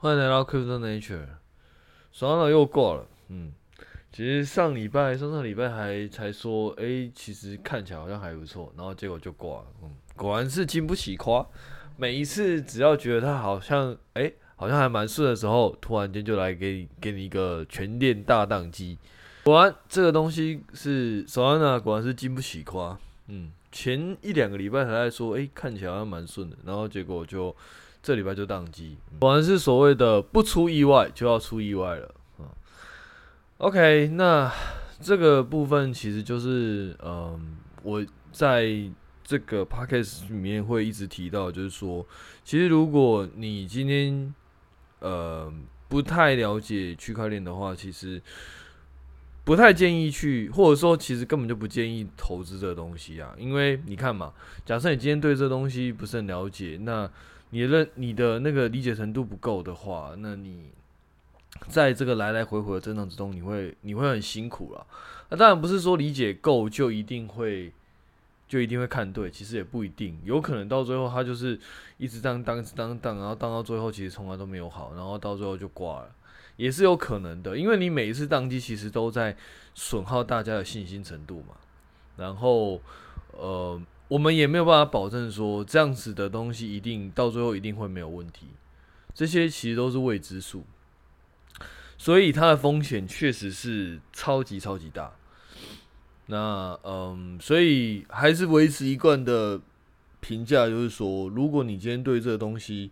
欢迎来到 Crypto Nature。爽了又挂了，嗯，其实上礼拜、上上礼拜还才说，哎、其实看起来好像还不错，然后结果就挂了，嗯，果然是经不起夸。每一次只要觉得它好像，哎、好像还蛮顺的时候，突然间就来给你给你一个全链大宕机。果然这个东西是爽了果然是经不起夸，嗯，前一两个礼拜还在说，哎、看起来好像蛮顺的，然后结果就。这礼拜就宕机，果然是所谓的不出意外就要出意外了。嗯，OK，那这个部分其实就是，嗯，我在这个 podcast 里面会一直提到，就是说，其实如果你今天呃不太了解区块链的话，其实不太建议去，或者说其实根本就不建议投资这个东西啊，因为你看嘛，假设你今天对这东西不是很了解，那你认你的那个理解程度不够的话，那你在这个来来回回的震荡之中，你会你会很辛苦了。那当然不是说理解够就一定会就一定会看对，其实也不一定，有可能到最后他就是一直当当当当，然后当到最后其实从来都没有好，然后到最后就挂了，也是有可能的。因为你每一次当机其实都在损耗大家的信心程度嘛，然后呃。我们也没有办法保证说这样子的东西一定到最后一定会没有问题，这些其实都是未知数，所以它的风险确实是超级超级大。那嗯，所以还是维持一贯的评价，就是说，如果你今天对这个东西，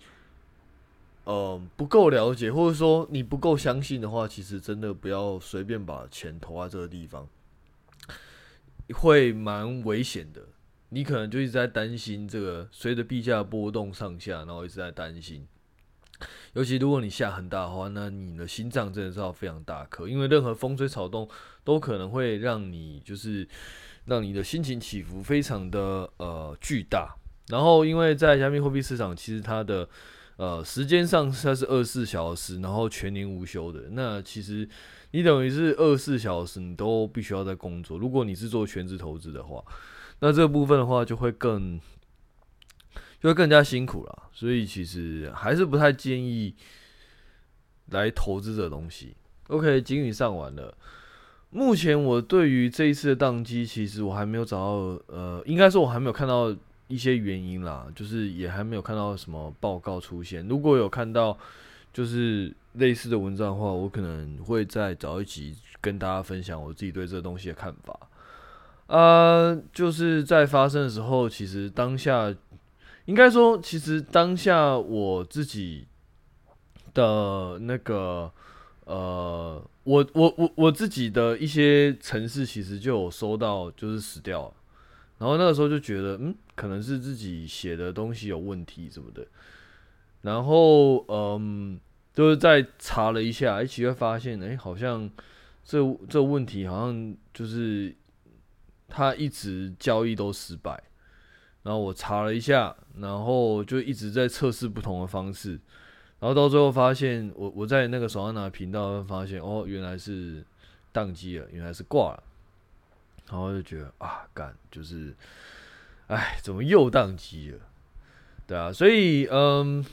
嗯，不够了解，或者说你不够相信的话，其实真的不要随便把钱投在这个地方，会蛮危险的。你可能就一直在担心这个随着币价波动上下，然后一直在担心。尤其如果你下很大的话，那你的心脏真的是要非常大颗，因为任何风吹草动都可能会让你就是让你的心情起伏非常的呃巨大。然后因为在加密货币市场，其实它的呃时间上它是二十四小时，然后全年无休的。那其实你等于是二十四小时你都必须要在工作。如果你是做全职投资的话。那这个部分的话，就会更，就会更加辛苦了。所以其实还是不太建议来投资这东西。OK，金鱼上完了。目前我对于这一次的宕机，其实我还没有找到，呃，应该说我还没有看到一些原因啦，就是也还没有看到什么报告出现。如果有看到就是类似的文章的话，我可能会再找一集跟大家分享我自己对这东西的看法。呃，就是在发生的时候，其实当下应该说，其实当下我自己的那个呃，我我我我自己的一些城市，其实就有收到，就是死掉了。然后那个时候就觉得，嗯，可能是自己写的东西有问题什么的。然后嗯，就是在查了一下，一起会发现，哎，好像这这问题好像就是。他一直交易都失败，然后我查了一下，然后就一直在测试不同的方式，然后到最后发现，我我在那个手上拿频道发现，哦，原来是宕机了，原来是挂了，然后就觉得啊，干，就是，哎，怎么又宕机了？对啊，所以嗯，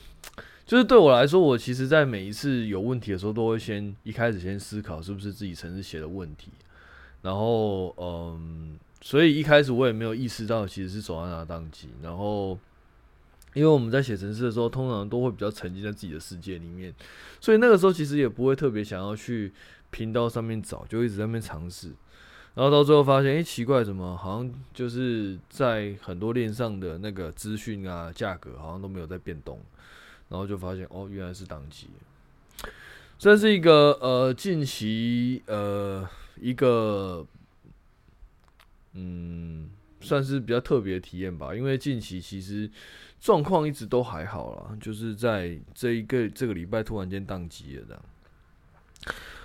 就是对我来说，我其实在每一次有问题的时候，都会先一开始先思考是不是自己程式写的问题。然后，嗯，所以一开始我也没有意识到其实是手上拿宕机。然后，因为我们在写程式的时候，通常都会比较沉浸在自己的世界里面，所以那个时候其实也不会特别想要去频道上面找，就一直在那边尝试。然后到最后发现，哎，奇怪，怎么好像就是在很多链上的那个资讯啊、价格好像都没有在变动。然后就发现，哦，原来是当机。这是一个呃，近期呃。一个，嗯，算是比较特别的体验吧。因为近期其实状况一直都还好啦，就是在这一个这个礼拜突然间宕机了这样。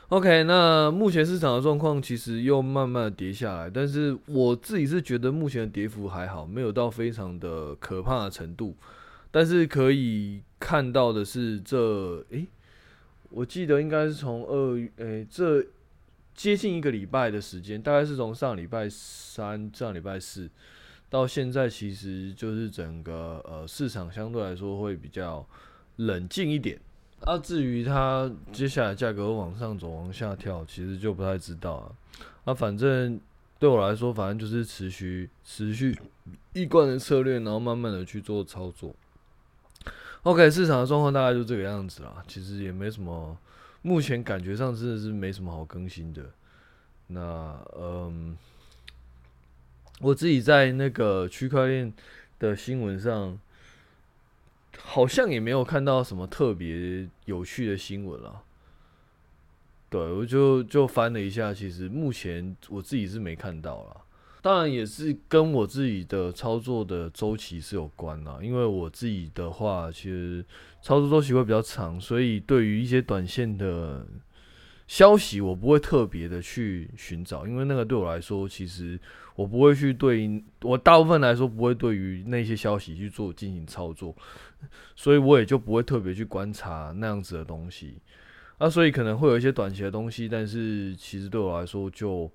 OK，那目前市场的状况其实又慢慢的跌下来，但是我自己是觉得目前的跌幅还好，没有到非常的可怕的程度。但是可以看到的是这，这诶，我记得应该是从二月，诶，这。接近一个礼拜的时间，大概是从上礼拜三、上礼拜四到现在，其实就是整个呃市场相对来说会比较冷静一点。啊，至于它接下来价格往上走、往下跳，其实就不太知道啊。啊，反正对我来说，反正就是持续、持续一贯的策略，然后慢慢的去做操作。OK，市场的状况大概就这个样子啦。其实也没什么，目前感觉上真的是没什么好更新的。那嗯，我自己在那个区块链的新闻上。好像也没有看到什么特别有趣的新闻了。对，我就就翻了一下，其实目前我自己是没看到了。当然也是跟我自己的操作的周期是有关啦。因为我自己的话，其实操作周期会比较长，所以对于一些短线的消息，我不会特别的去寻找，因为那个对我来说，其实我不会去对，我大部分来说不会对于那些消息去做进行操作。所以我也就不会特别去观察那样子的东西，啊，所以可能会有一些短期的东西，但是其实对我来说，就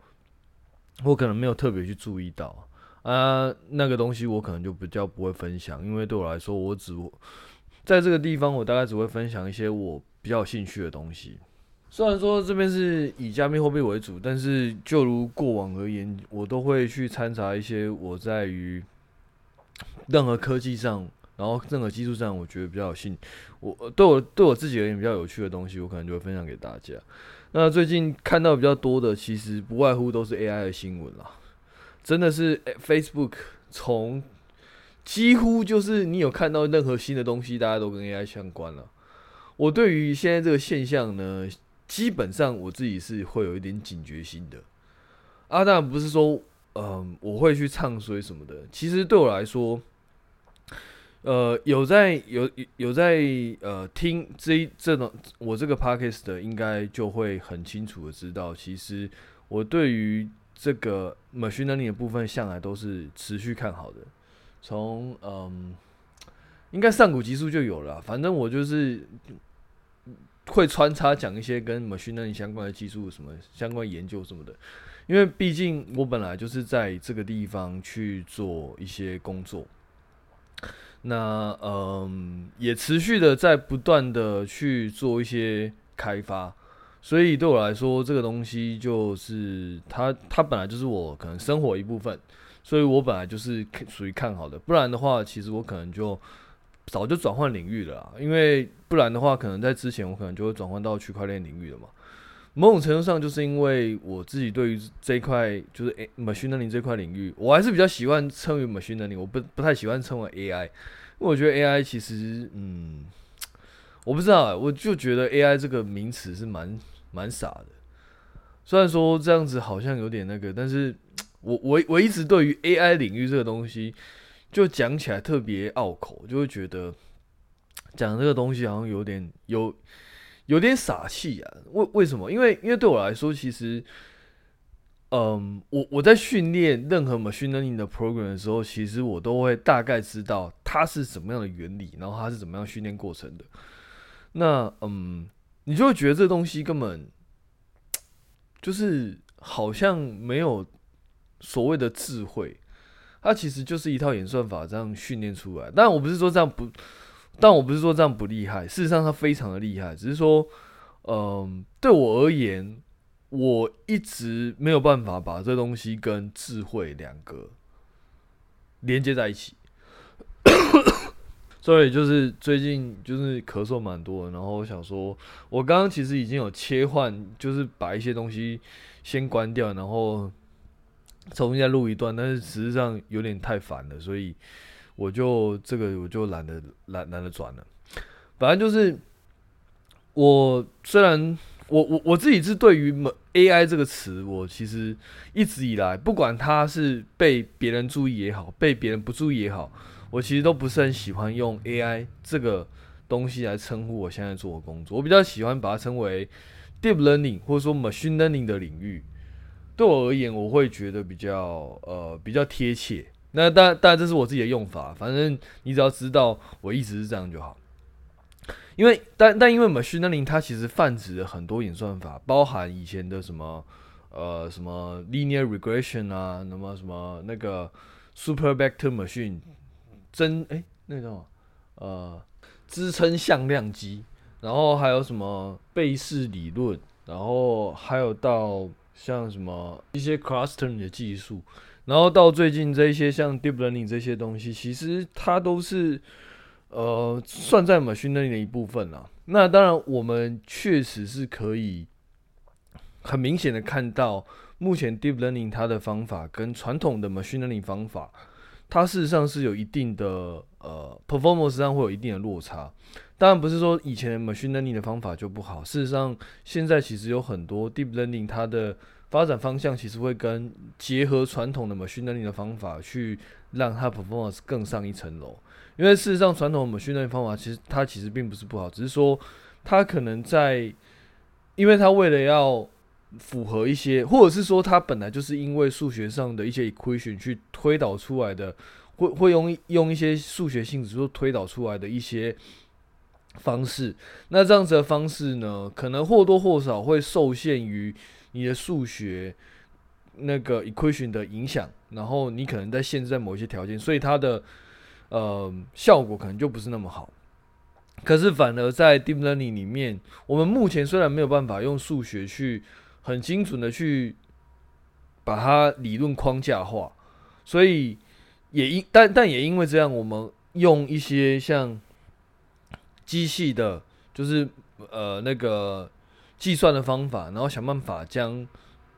我可能没有特别去注意到啊，那个东西我可能就比较不会分享，因为对我来说，我只在这个地方，我大概只会分享一些我比较有兴趣的东西。虽然说这边是以加密货币为主，但是就如过往而言，我都会去参杂一些我在于任何科技上。然后任何技术上，我觉得比较有兴，我对我对我自己而言比较有趣的东西，我可能就会分享给大家。那最近看到比较多的，其实不外乎都是 AI 的新闻啦。真的是 Facebook 从几乎就是你有看到任何新的东西，大家都跟 AI 相关了。我对于现在这个现象呢，基本上我自己是会有一点警觉心的。啊，当然不是说嗯我会去唱衰什么的，其实对我来说。呃，有在有有在呃听这一这种我这个 podcast 的，应该就会很清楚的知道，其实我对于这个 machine learning 的部分，向来都是持续看好的。从嗯，应该上古级数就有了，反正我就是会穿插讲一些跟 machine learning 相关的技术，什么相关研究什么的，因为毕竟我本来就是在这个地方去做一些工作。那嗯，也持续的在不断的去做一些开发，所以对我来说，这个东西就是它，它本来就是我可能生活一部分，所以我本来就是属于看好的。不然的话，其实我可能就早就转换领域了，因为不然的话，可能在之前我可能就会转换到区块链领域了嘛。某种程度上，就是因为我自己对于这一块就是诶 machine learning 这块领域，我还是比较喜欢称为 machine learning，我不不太喜欢称为 AI，因为我觉得 AI 其实，嗯，我不知道，我就觉得 AI 这个名词是蛮蛮傻的。虽然说这样子好像有点那个，但是我我我一直对于 AI 领域这个东西，就讲起来特别拗口，就会觉得讲这个东西好像有点。有有点傻气啊！为为什么？因为因为对我来说，其实，嗯，我我在训练任何 machine learning 的 program 的时候，其实我都会大概知道它是什么样的原理，然后它是怎么样训练过程的。那嗯，你就会觉得这东西根本就是好像没有所谓的智慧，它其实就是一套演算法这样训练出来。但我不是说这样不。但我不是说这样不厉害，事实上它非常的厉害，只是说，嗯，对我而言，我一直没有办法把这东西跟智慧两个连接在一起。所以就是最近就是咳嗽蛮多的，然后我想说，我刚刚其实已经有切换，就是把一些东西先关掉，然后重新再录一段，但是实际上有点太烦了，所以。我就这个我就懒得懒懒得转了，反正就是我虽然我我我自己是对于 AI 这个词，我其实一直以来不管它是被别人注意也好，被别人不注意也好，我其实都不是很喜欢用 AI 这个东西来称呼我现在做的工作。我比较喜欢把它称为 Deep Learning 或者说 Machine Learning 的领域。对我而言，我会觉得比较呃比较贴切。那当然，当然这是我自己的用法。反正你只要知道我一直是这样就好。因为，但但因为 machine learning 它其实泛指了很多演算法，包含以前的什么呃什么 linear regression 啊，那么什么那个 super vector machine 真诶、欸，那个呃支撑向量机，然后还有什么贝氏理论，然后还有到像什么一些 clustering 的技术，然后到最近这些像 deep learning 这些东西，其实它都是呃算在 machine learning 的一部分啦。那当然，我们确实是可以很明显的看到，目前 deep learning 它的方法跟传统的 machine learning 方法，它事实上是有一定的呃 performance 上会有一定的落差。当然不是说以前 machine learning 的方法就不好，事实上现在其实有很多 deep learning 它的发展方向其实会跟结合传统的 machine learning 的方法去让它 performance 更上一层楼。因为事实上传统的 machine learning 方法其实它其实并不是不好，只是说它可能在，因为它为了要符合一些，或者是说它本来就是因为数学上的一些 equation 去推导出来的，会会用用一些数学性质做推导出来的一些。方式，那这样子的方式呢，可能或多或少会受限于你的数学那个 equation 的影响，然后你可能在限制在某一些条件，所以它的呃效果可能就不是那么好。可是反而在 deep learning 里面，我们目前虽然没有办法用数学去很精准的去把它理论框架化，所以也因但但也因为这样，我们用一些像。机器的，就是呃那个计算的方法，然后想办法将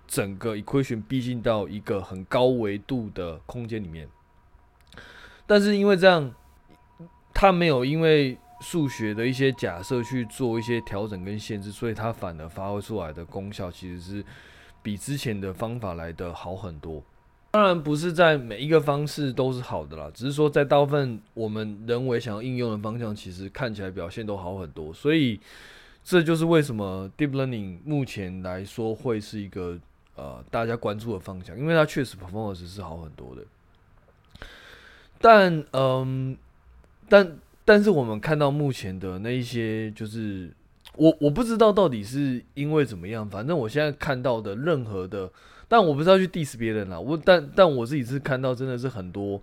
整个 equation 逼近到一个很高维度的空间里面。但是因为这样，它没有因为数学的一些假设去做一些调整跟限制，所以它反而发挥出来的功效其实是比之前的方法来的好很多。当然不是在每一个方式都是好的啦，只是说在大部分我们人为想要应用的方向，其实看起来表现都好很多。所以这就是为什么 deep learning 目前来说会是一个呃大家关注的方向，因为它确实 performance 是好很多的。但嗯，但但是我们看到目前的那一些，就是我我不知道到底是因为怎么样，反正我现在看到的任何的。但我不是要去 diss 别人啦，我但但我自己是看到真的是很多，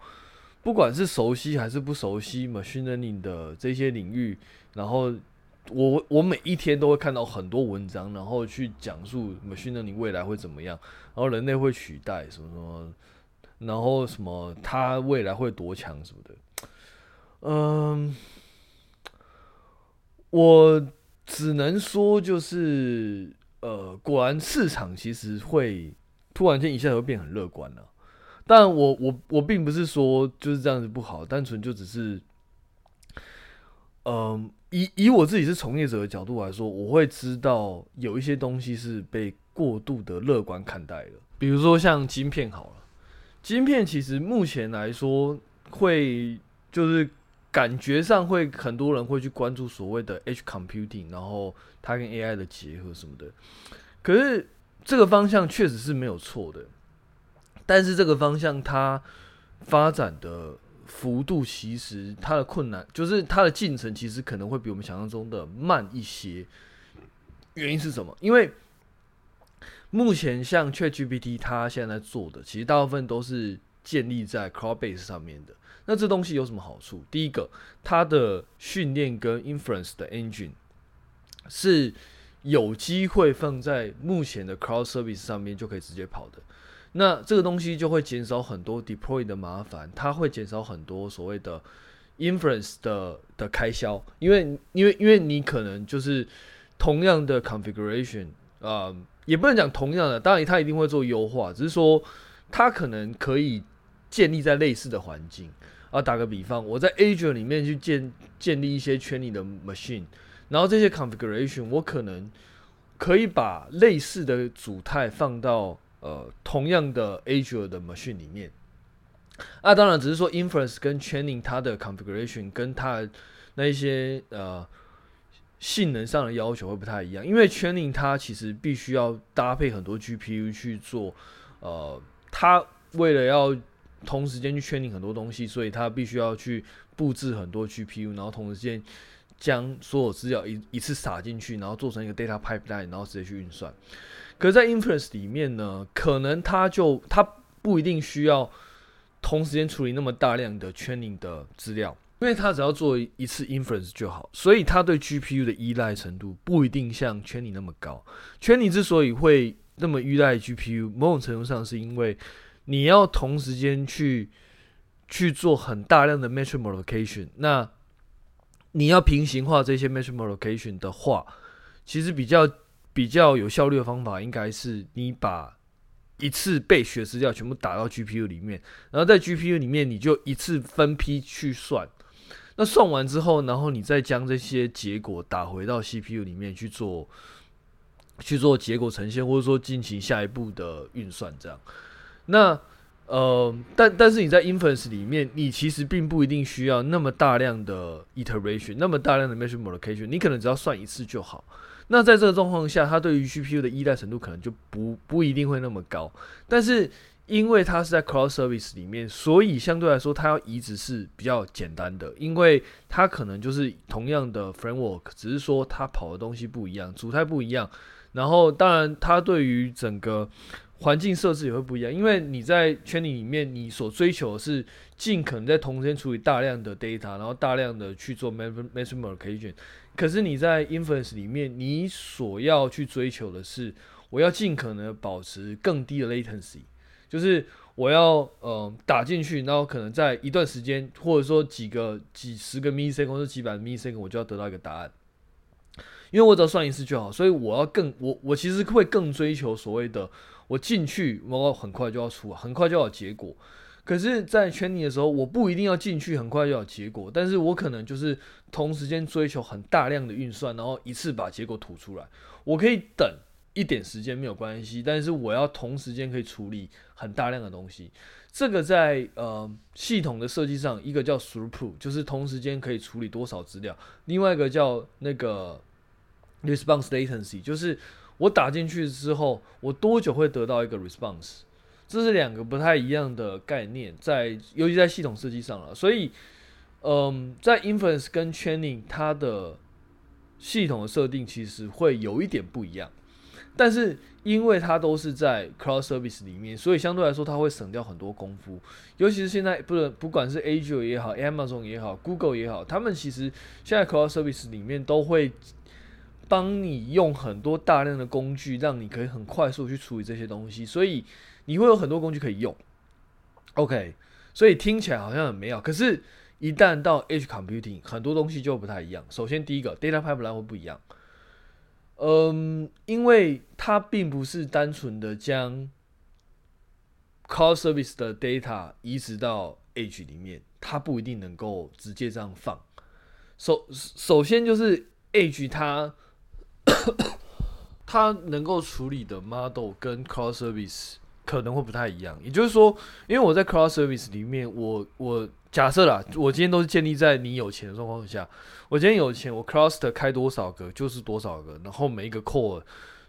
不管是熟悉还是不熟悉 machine learning 的这些领域，然后我我每一天都会看到很多文章，然后去讲述 machine learning 未来会怎么样，然后人类会取代什么什么，然后什么它未来会多强什么的，嗯，我只能说就是呃，果然市场其实会。突然间一下子会变很乐观了，但我我我并不是说就是这样子不好，单纯就只是，嗯，以以我自己是从业者的角度来说，我会知道有一些东西是被过度的乐观看待了，比如说像晶片好了，晶片其实目前来说会就是感觉上会很多人会去关注所谓的 H computing，然后它跟 AI 的结合什么的，可是。这个方向确实是没有错的，但是这个方向它发展的幅度，其实它的困难就是它的进程其实可能会比我们想象中的慢一些。原因是什么？因为目前像 ChatGPT 它现在做的，其实大部分都是建立在 Cloud Base 上面的。那这东西有什么好处？第一个，它的训练跟 Inference 的 Engine 是。有机会放在目前的 Cloud Service 上面就可以直接跑的，那这个东西就会减少很多 Deploy 的麻烦，它会减少很多所谓的 Inference 的的开销，因为因为因为你可能就是同样的 Configuration、呃，也不能讲同样的，当然它一定会做优化，只是说它可能可以建立在类似的环境啊。打个比方，我在 Azure 里面去建建立一些圈里的 Machine。然后这些 configuration 我可能可以把类似的组态放到呃同样的 Azure 的 machine 里面。啊，当然只是说 inference 跟 training 它的 configuration 跟它那一些呃性能上的要求会不太一样，因为 training 它其实必须要搭配很多 GPU 去做，呃，它为了要同时间去 training 很多东西，所以它必须要去布置很多 GPU，然后同时间。将所有资料一一次撒进去，然后做成一个 data pipeline，然后直接去运算。可，在 inference 里面呢，可能它就它不一定需要同时间处理那么大量的 training 的资料，因为它只要做一次 inference 就好，所以它对 GPU 的依赖程度不一定像 Training 那么高。Training 之所以会那么依赖 GPU，某种程度上是因为你要同时间去去做很大量的 metric multiplication，那你要平行化这些 metric multiplication 的话，其实比较比较有效率的方法，应该是你把一次被学资料全部打到 GPU 里面，然后在 GPU 里面你就一次分批去算。那算完之后，然后你再将这些结果打回到 CPU 里面去做去做结果呈现，或者说进行下一步的运算，这样。那呃，但但是你在 inference 里面，你其实并不一定需要那么大量的 iteration，那么大量的 metric multiplication，你可能只要算一次就好。那在这个状况下，它对于 GPU 的依赖程度可能就不不一定会那么高。但是因为它是在 cloud service 里面，所以相对来说，它要移植是比较简单的，因为它可能就是同样的 framework，只是说它跑的东西不一样，组态不一样。然后当然，它对于整个环境设置也会不一样，因为你在圈里里面，你所追求的是尽可能在同时间处理大量的 data，然后大量的去做 metric multiplication。可是你在 inference 里面，你所要去追求的是，我要尽可能保持更低的 latency，就是我要呃打进去，然后可能在一段时间，或者说几个几十个 millisecond 或者几百 millisecond，我就要得到一个答案。因为我只要算一次就好，所以我要更我我其实会更追求所谓的。我进去，我很快就要出，很快就要结果。可是，在圈里的时候，我不一定要进去很快就有结果，但是我可能就是同时间追求很大量的运算，然后一次把结果吐出来。我可以等一点时间没有关系，但是我要同时间可以处理很大量的东西。这个在呃系统的设计上，一个叫 throughput，就是同时间可以处理多少资料；另外一个叫那个 response latency，就是。我打进去之后，我多久会得到一个 response？这是两个不太一样的概念，在尤其在系统设计上了。所以，嗯，在 inference 跟 training 它的系统的设定其实会有一点不一样。但是因为它都是在 cloud service 里面，所以相对来说它会省掉很多功夫。尤其是现在，不不管是 Azure 也好，Amazon 也好，Google 也好，他们其实现在 cloud service 里面都会。帮你用很多大量的工具，让你可以很快速去处理这些东西，所以你会有很多工具可以用。OK，所以听起来好像很美好，可是，一旦到 H Computing，很多东西就不太一样。首先，第一个 Data Pipeline 会不一样。嗯，因为它并不是单纯的将 call Service 的 Data 移植到 H 里面，它不一定能够直接这样放。首首先就是 H 它。它能够处理的 model 跟 call service 可能会不太一样，也就是说，因为我在 cloud service 里面，我我假设啦，我今天都是建立在你有钱的状况下，我今天有钱，我 cluster 开多少个就是多少个，然后每一个 core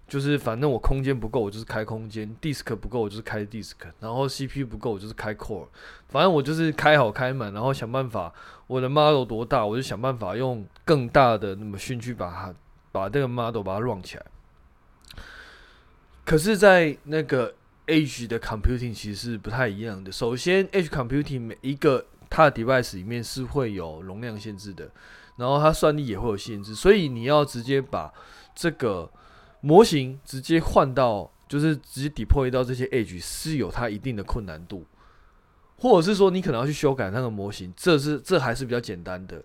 就是反正我空间不够，我就是开空间；disk 不够，我就是开 disk；然后 CPU 不够，我就是开 core。反正我就是开好开满，然后想办法，我的 model 多大，我就想办法用更大的那么讯去把它。把这个 model 把它 run 起来，可是，在那个 edge 的 computing 其实是不太一样的。首先，edge computing 每一个它的 device 里面是会有容量限制的，然后它算力也会有限制，所以你要直接把这个模型直接换到，就是直接 deploy 到这些 edge 是有它一定的困难度，或者是说你可能要去修改那个模型，这是这还是比较简单的。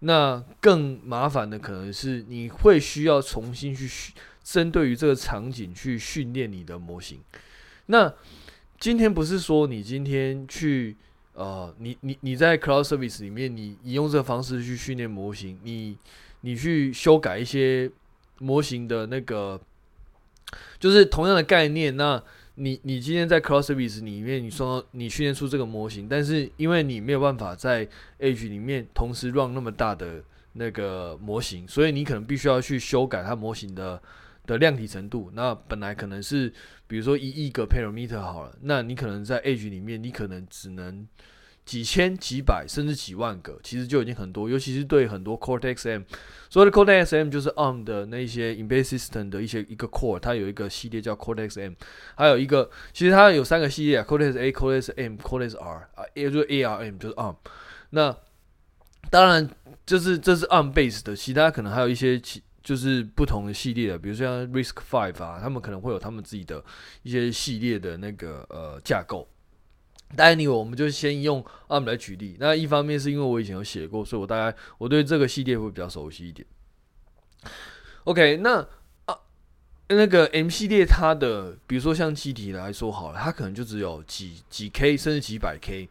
那更麻烦的可能是你会需要重新去针对于这个场景去训练你的模型。那今天不是说你今天去呃，你你你在 cloud service 里面，你你用这个方式去训练模型，你你去修改一些模型的那个，就是同样的概念那。你你今天在 cloud service 里面，你说你训练出这个模型，但是因为你没有办法在 edge 里面同时 run 那么大的那个模型，所以你可能必须要去修改它模型的的量体程度。那本来可能是比如说一亿个 parameter 好了，那你可能在 edge 里面，你可能只能。几千、几百甚至几万个，其实就已经很多。尤其是对很多 Cortex M，所谓的 Cortex M 就是 ARM 的那些 Embedded System 的一些一个 Core，它有一个系列叫 Cortex M，还有一个其实它有三个系列啊，Cortex A、Cortex M、Cortex R 啊，也就是 ARM 就是 ARM。那当然，这是这是 ARM base 的，其他可能还有一些其就是不同的系列的，比如说像 Risk Five 啊，他们可能会有他们自己的一些系列的那个呃架构。但 anyway，我们就先用 ARM 来举例。那一方面是因为我以前有写过，所以我大概我对这个系列会比较熟悉一点。OK，那啊那个 M 系列它的，比如说像记忆体来说好了，它可能就只有几几 K 甚至几百 K。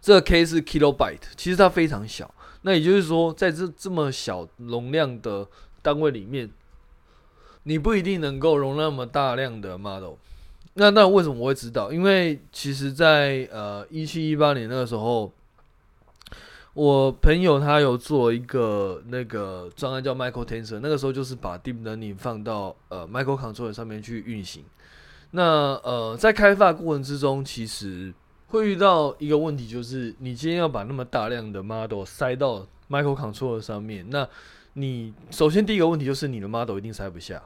这个 K 是 kilobyte，其实它非常小。那也就是说，在这这么小容量的单位里面，你不一定能够容纳那么大量的 model。那那为什么我会知道？因为其实在，呃一七一八年那个时候，我朋友他有做一个那个专案叫 Micro Tensor，那个时候就是把 Deep Learning 放到呃 Micro Controller 上面去运行。那呃在开发过程之中，其实会遇到一个问题，就是你今天要把那么大量的 model 塞到 Micro Controller 上面，那你首先第一个问题就是你的 model 一定塞不下。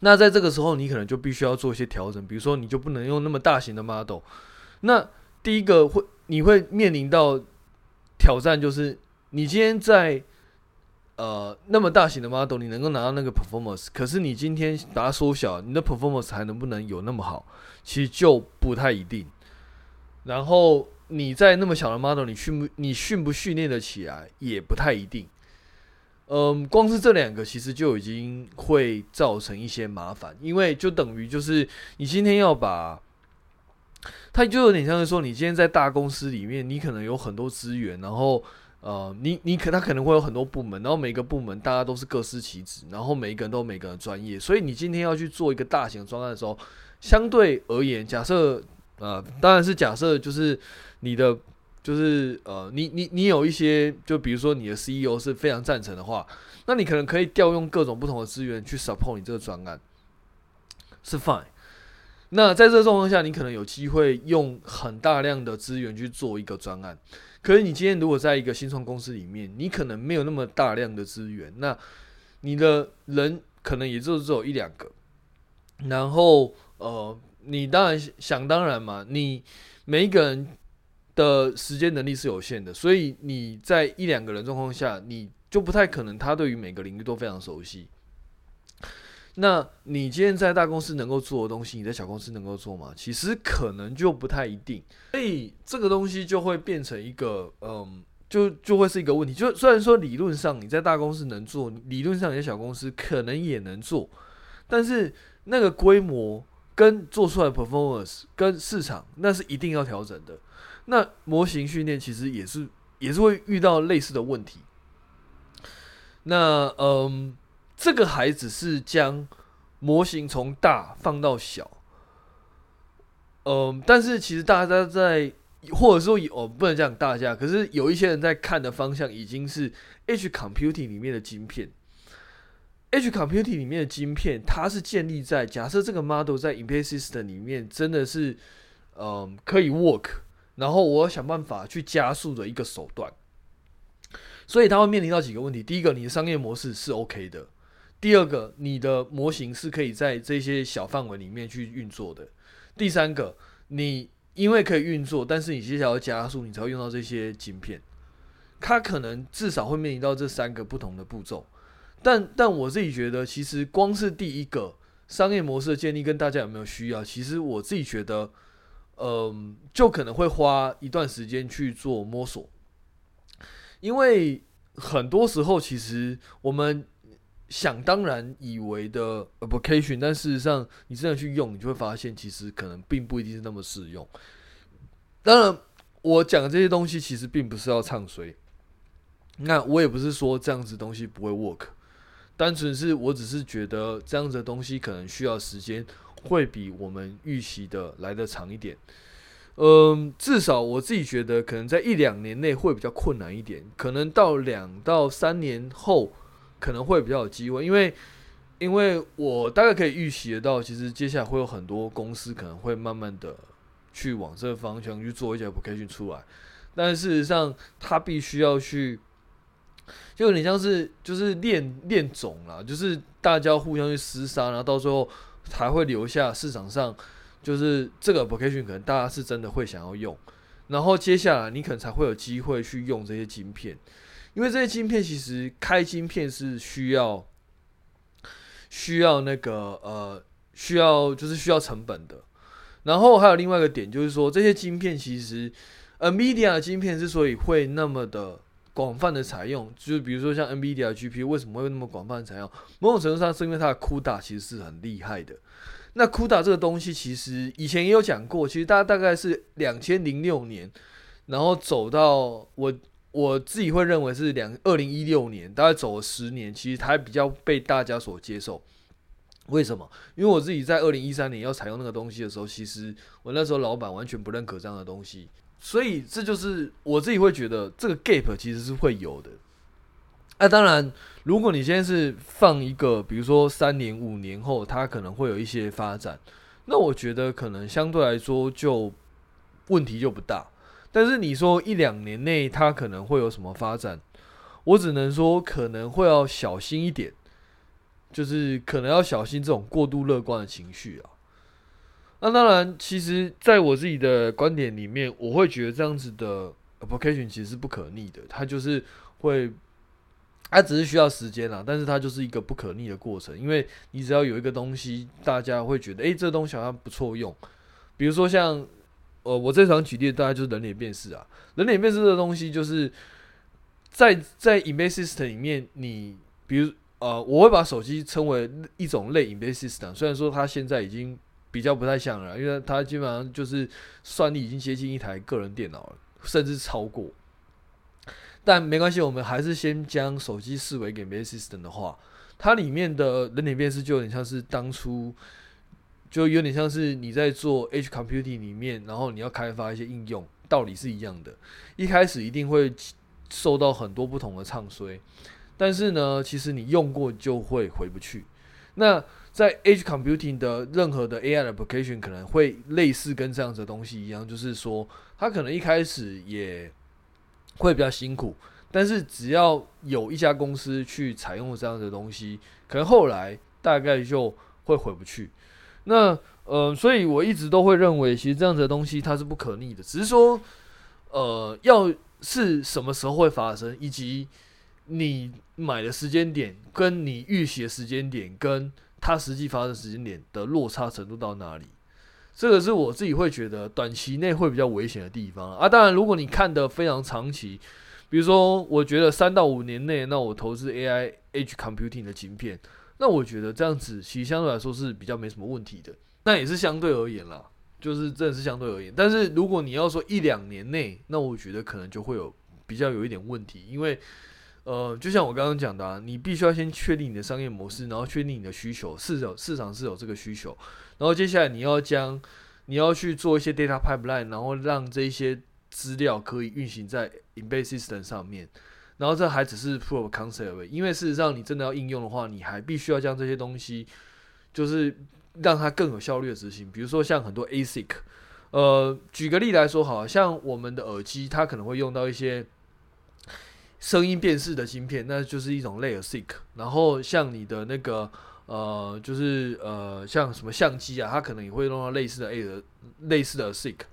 那在这个时候，你可能就必须要做一些调整，比如说你就不能用那么大型的 model。那第一个会你会面临到挑战，就是你今天在呃那么大型的 model，你能够拿到那个 performance，可是你今天把它缩小，你的 performance 还能不能有那么好？其实就不太一定。然后你在那么小的 model，你训不你训不训练得起来，也不太一定。嗯，光是这两个其实就已经会造成一些麻烦，因为就等于就是你今天要把，它就有点像是说，你今天在大公司里面，你可能有很多资源，然后呃，你你可它可能会有很多部门，然后每个部门大家都是各司其职，然后每一个人都有每个人专业，所以你今天要去做一个大型的专案的时候，相对而言，假设呃，当然是假设就是你的。就是呃，你你你有一些，就比如说你的 CEO 是非常赞成的话，那你可能可以调用各种不同的资源去 support 你这个专案，是 fine。那在这个状况下，你可能有机会用很大量的资源去做一个专案。可是你今天如果在一个新创公司里面，你可能没有那么大量的资源，那你的人可能也就只有一两个。然后呃，你当然想当然嘛，你每一个人。的时间能力是有限的，所以你在一两个人状况下，你就不太可能他对于每个领域都非常熟悉。那你今天在大公司能够做的东西，你在小公司能够做吗？其实可能就不太一定。所以这个东西就会变成一个，嗯，就就会是一个问题。就虽然说理论上你在大公司能做，理论上你在小公司可能也能做，但是那个规模跟做出来的 performance 跟市场，那是一定要调整的。那模型训练其实也是也是会遇到类似的问题。那嗯，这个还只是将模型从大放到小。嗯，但是其实大家在或者说哦，不能讲大家，可是有一些人在看的方向已经是 H Computing 里面的晶片。Edge Computing 里面的晶片，它是建立在假设这个 model 在 Embedded System 里面真的是嗯可以 work。然后我要想办法去加速的一个手段，所以它会面临到几个问题：第一个，你的商业模式是 OK 的；第二个，你的模型是可以在这些小范围里面去运作的；第三个，你因为可以运作，但是你接下来要加速，你才会用到这些晶片。它可能至少会面临到这三个不同的步骤。但但我自己觉得，其实光是第一个商业模式的建立，跟大家有没有需要，其实我自己觉得。嗯，就可能会花一段时间去做摸索，因为很多时候其实我们想当然以为的 application，但事实上你真的去用，你就会发现其实可能并不一定是那么适用。当然，我讲的这些东西其实并不是要唱衰，那我也不是说这样子东西不会 work，单纯是我只是觉得这样子的东西可能需要时间。会比我们预期的来得长一点，嗯，至少我自己觉得可能在一两年内会比较困难一点，可能到两到三年后可能会比较有机会，因为因为我大概可以预习得到，其实接下来会有很多公司可能会慢慢的去往这个方向去做一些 application 出来，但事实上它必须要去，就有点像是就是练练种啦，就是大家互相去厮杀，然后到最后。才会留下市场上，就是这个 application 可能大家是真的会想要用。然后接下来你可能才会有机会去用这些晶片，因为这些晶片其实开晶片是需要需要那个呃需要就是需要成本的。然后还有另外一个点就是说，这些晶片其实 NVIDIA 的晶片之所以会那么的广泛的采用，就是比如说像 NVIDIA GPU 为什么会那么广泛的采用，某种程度上是因为它的 CUDA 其实是很厉害的。那 CUDA 这个东西，其实以前也有讲过。其实大家大概是两千零六年，然后走到我我自己会认为是两二零一六年，大概走了十年，其实它比较被大家所接受。为什么？因为我自己在二零一三年要采用那个东西的时候，其实我那时候老板完全不认可这样的东西，所以这就是我自己会觉得这个 gap 其实是会有的。那、当然，如果你现在是放一个，比如说三年、五年后，它可能会有一些发展，那我觉得可能相对来说就问题就不大。但是你说一两年内它可能会有什么发展，我只能说可能会要小心一点，就是可能要小心这种过度乐观的情绪啊。那当然，其实在我自己的观点里面，我会觉得这样子的 application 其实是不可逆的，它就是会。它只是需要时间啦，但是它就是一个不可逆的过程，因为你只要有一个东西，大家会觉得，诶、这东西好像不错用。比如说像，呃，我这场举例，大概就是人脸辨识啊。人脸辨识这东西，就是在在 embedded system 里面，你比如呃，我会把手机称为一种类 embedded system，虽然说它现在已经比较不太像了，因为它基本上就是算力已经接近一台个人电脑了，甚至超过。但没关系，我们还是先将手机视为给 AI system 的话，它里面的人脸辨识就有点像是当初，就有点像是你在做 H computing 里面，然后你要开发一些应用，道理是一样的。一开始一定会受到很多不同的唱衰，但是呢，其实你用过就会回不去。那在 edge computing 的任何的 AI application 可能会类似跟这样子的东西一样，就是说它可能一开始也。会比较辛苦，但是只要有一家公司去采用这样的东西，可能后来大概就会回不去。那呃，所以我一直都会认为，其实这样子的东西它是不可逆的，只是说呃，要是什么时候会发生，以及你买的时间点跟你预习的时间点跟它实际发生时间点的落差程度到哪里。这个是我自己会觉得短期内会比较危险的地方啊。当然，如果你看得非常长期，比如说，我觉得三到五年内，那我投资 AI Edge Computing 的晶片，那我觉得这样子其实相对来说是比较没什么问题的。那也是相对而言啦，就是真的是相对而言。但是如果你要说一两年内，那我觉得可能就会有比较有一点问题，因为呃，就像我刚刚讲的啊，你必须要先确定你的商业模式，然后确定你的需求，市场市场是有这个需求。然后接下来你要将，你要去做一些 data pipeline，然后让这些资料可以运行在 embedded system 上面。然后这还只是 proof of concept，因为事实上你真的要应用的话，你还必须要将这些东西，就是让它更有效率的执行。比如说像很多 ASIC，呃，举个例来说，好像我们的耳机，它可能会用到一些声音辨识的芯片，那就是一种类 a sick。然后像你的那个。呃，就是呃，像什么相机啊，它可能也会用到类似的 A 的类似的 s i c k。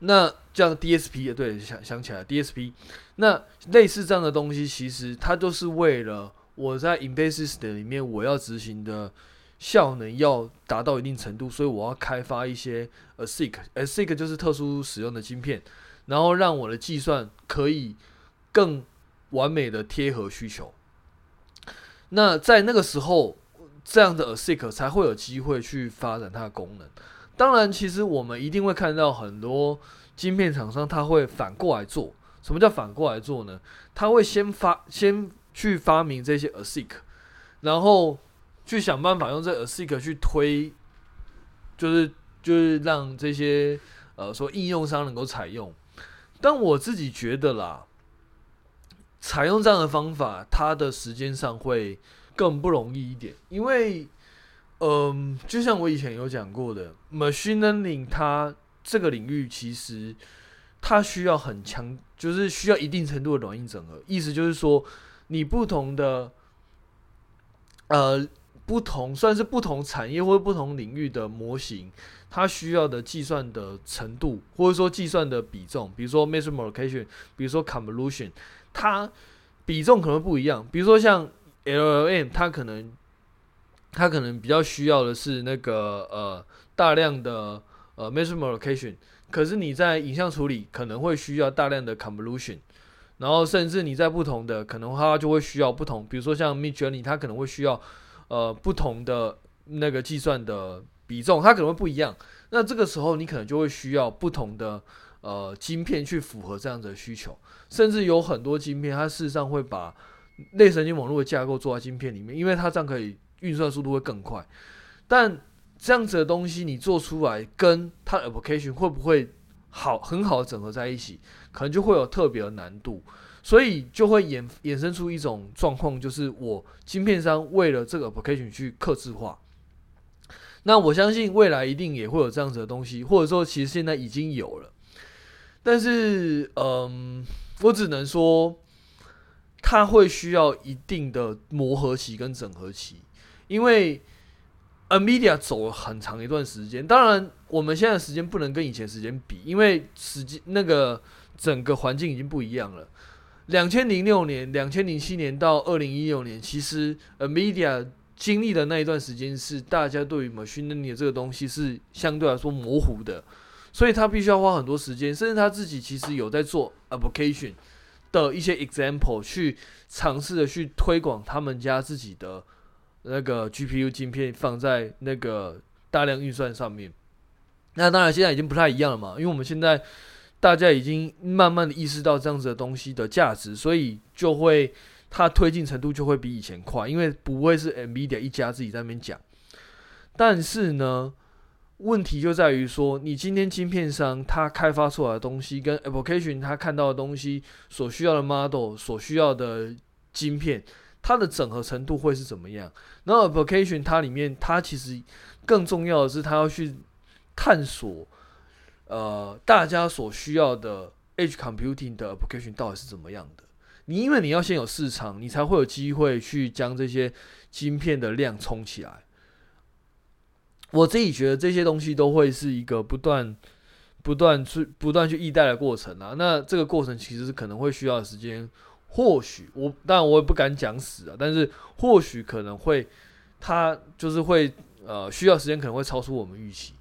那这样 DSP 对，想想起来 DSP，那类似这样的东西，其实它都是为了我在 embedded system 里面我要执行的效能要达到一定程度，所以我要开发一些 ASIC，ASIC 就是特殊使用的晶片，然后让我的计算可以更完美的贴合需求。那在那个时候，这样的 ASIC 才会有机会去发展它的功能。当然，其实我们一定会看到很多晶片厂商，他会反过来做。什么叫反过来做呢？他会先发，先去发明这些 ASIC，然后去想办法用这 ASIC 去推，就是就是让这些呃说应用商能够采用。但我自己觉得啦。采用这样的方法，它的时间上会更不容易一点，因为，嗯，就像我以前有讲过的，machine learning 它这个领域其实它需要很强，就是需要一定程度的软硬整合。意思就是说，你不同的，呃，不同算是不同产业或不同领域的模型，它需要的计算的程度，或者说计算的比重，比如说 m a s u r e m o l i c a t i o n 比如说 convolution，它比重可能不一样。比如说像 LLM，它可能它可能比较需要的是那个呃大量的呃 measurement location，可是你在影像处理可能会需要大量的 convolution。然后甚至你在不同的可能，它就会需要不同，比如说像 Midjourney，它可能会需要呃不同的那个计算的比重，它可能会不一样。那这个时候你可能就会需要不同的呃晶片去符合这样子的需求。甚至有很多晶片，它事实上会把类神经网络的架构做在晶片里面，因为它这样可以运算速度会更快。但这样子的东西你做出来，跟它的 application 会不会好很好的整合在一起？可能就会有特别的难度，所以就会衍衍生出一种状况，就是我晶片商为了这个 application 去客制化。那我相信未来一定也会有这样子的东西，或者说其实现在已经有了。但是，嗯，我只能说，它会需要一定的磨合期跟整合期，因为 NVIDIA 走了很长一段时间。当然，我们现在时间不能跟以前时间比，因为时间那个。整个环境已经不一样了。两千零六年、两千零七年到二零一六年，其实 NVIDIA 经历的那一段时间是大家对于 machine learning 这个东西是相对来说模糊的，所以他必须要花很多时间，甚至他自己其实有在做 application 的一些 example，去尝试的去推广他们家自己的那个 GPU 晶片放在那个大量运算上面。那当然现在已经不太一样了嘛，因为我们现在。大家已经慢慢的意识到这样子的东西的价值，所以就会它推进程度就会比以前快，因为不会是 NVIDIA 一家自己在那边讲。但是呢，问题就在于说，你今天晶片商他开发出来的东西，跟 application 他看到的东西所需要的 model 所需要的晶片，它的整合程度会是怎么样？然后 application 它里面，它其实更重要的是，它要去探索。呃，大家所需要的 edge computing 的 application 到底是怎么样的？你因为你要先有市场，你才会有机会去将这些晶片的量冲起来。我自己觉得这些东西都会是一个不断、不断去、不断去替代的过程啊。那这个过程其实是可能会需要时间，或许我当然我也不敢讲死啊，但是或许可能会，它就是会呃需要时间，可能会超出我们预期。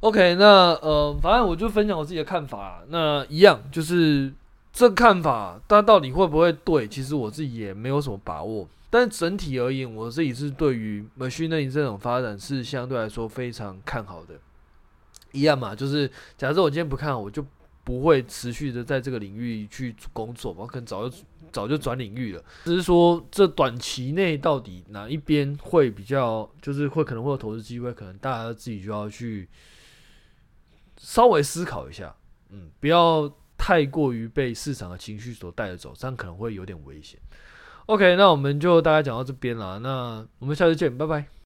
OK，那呃，反正我就分享我自己的看法。那一样就是这看法，它到底会不会对？其实我自己也没有什么把握。但整体而言，我自己是对于 machine learning 这种发展是相对来说非常看好的。一样嘛，就是假设我今天不看好，我就不会持续的在这个领域去工作，我可能早就早就转领域了。只是说这短期内到底哪一边会比较，就是会可能会有投资机会，可能大家自己就要去。稍微思考一下，嗯，不要太过于被市场的情绪所带着走，这样可能会有点危险。OK，那我们就大概讲到这边了，那我们下次见，拜拜。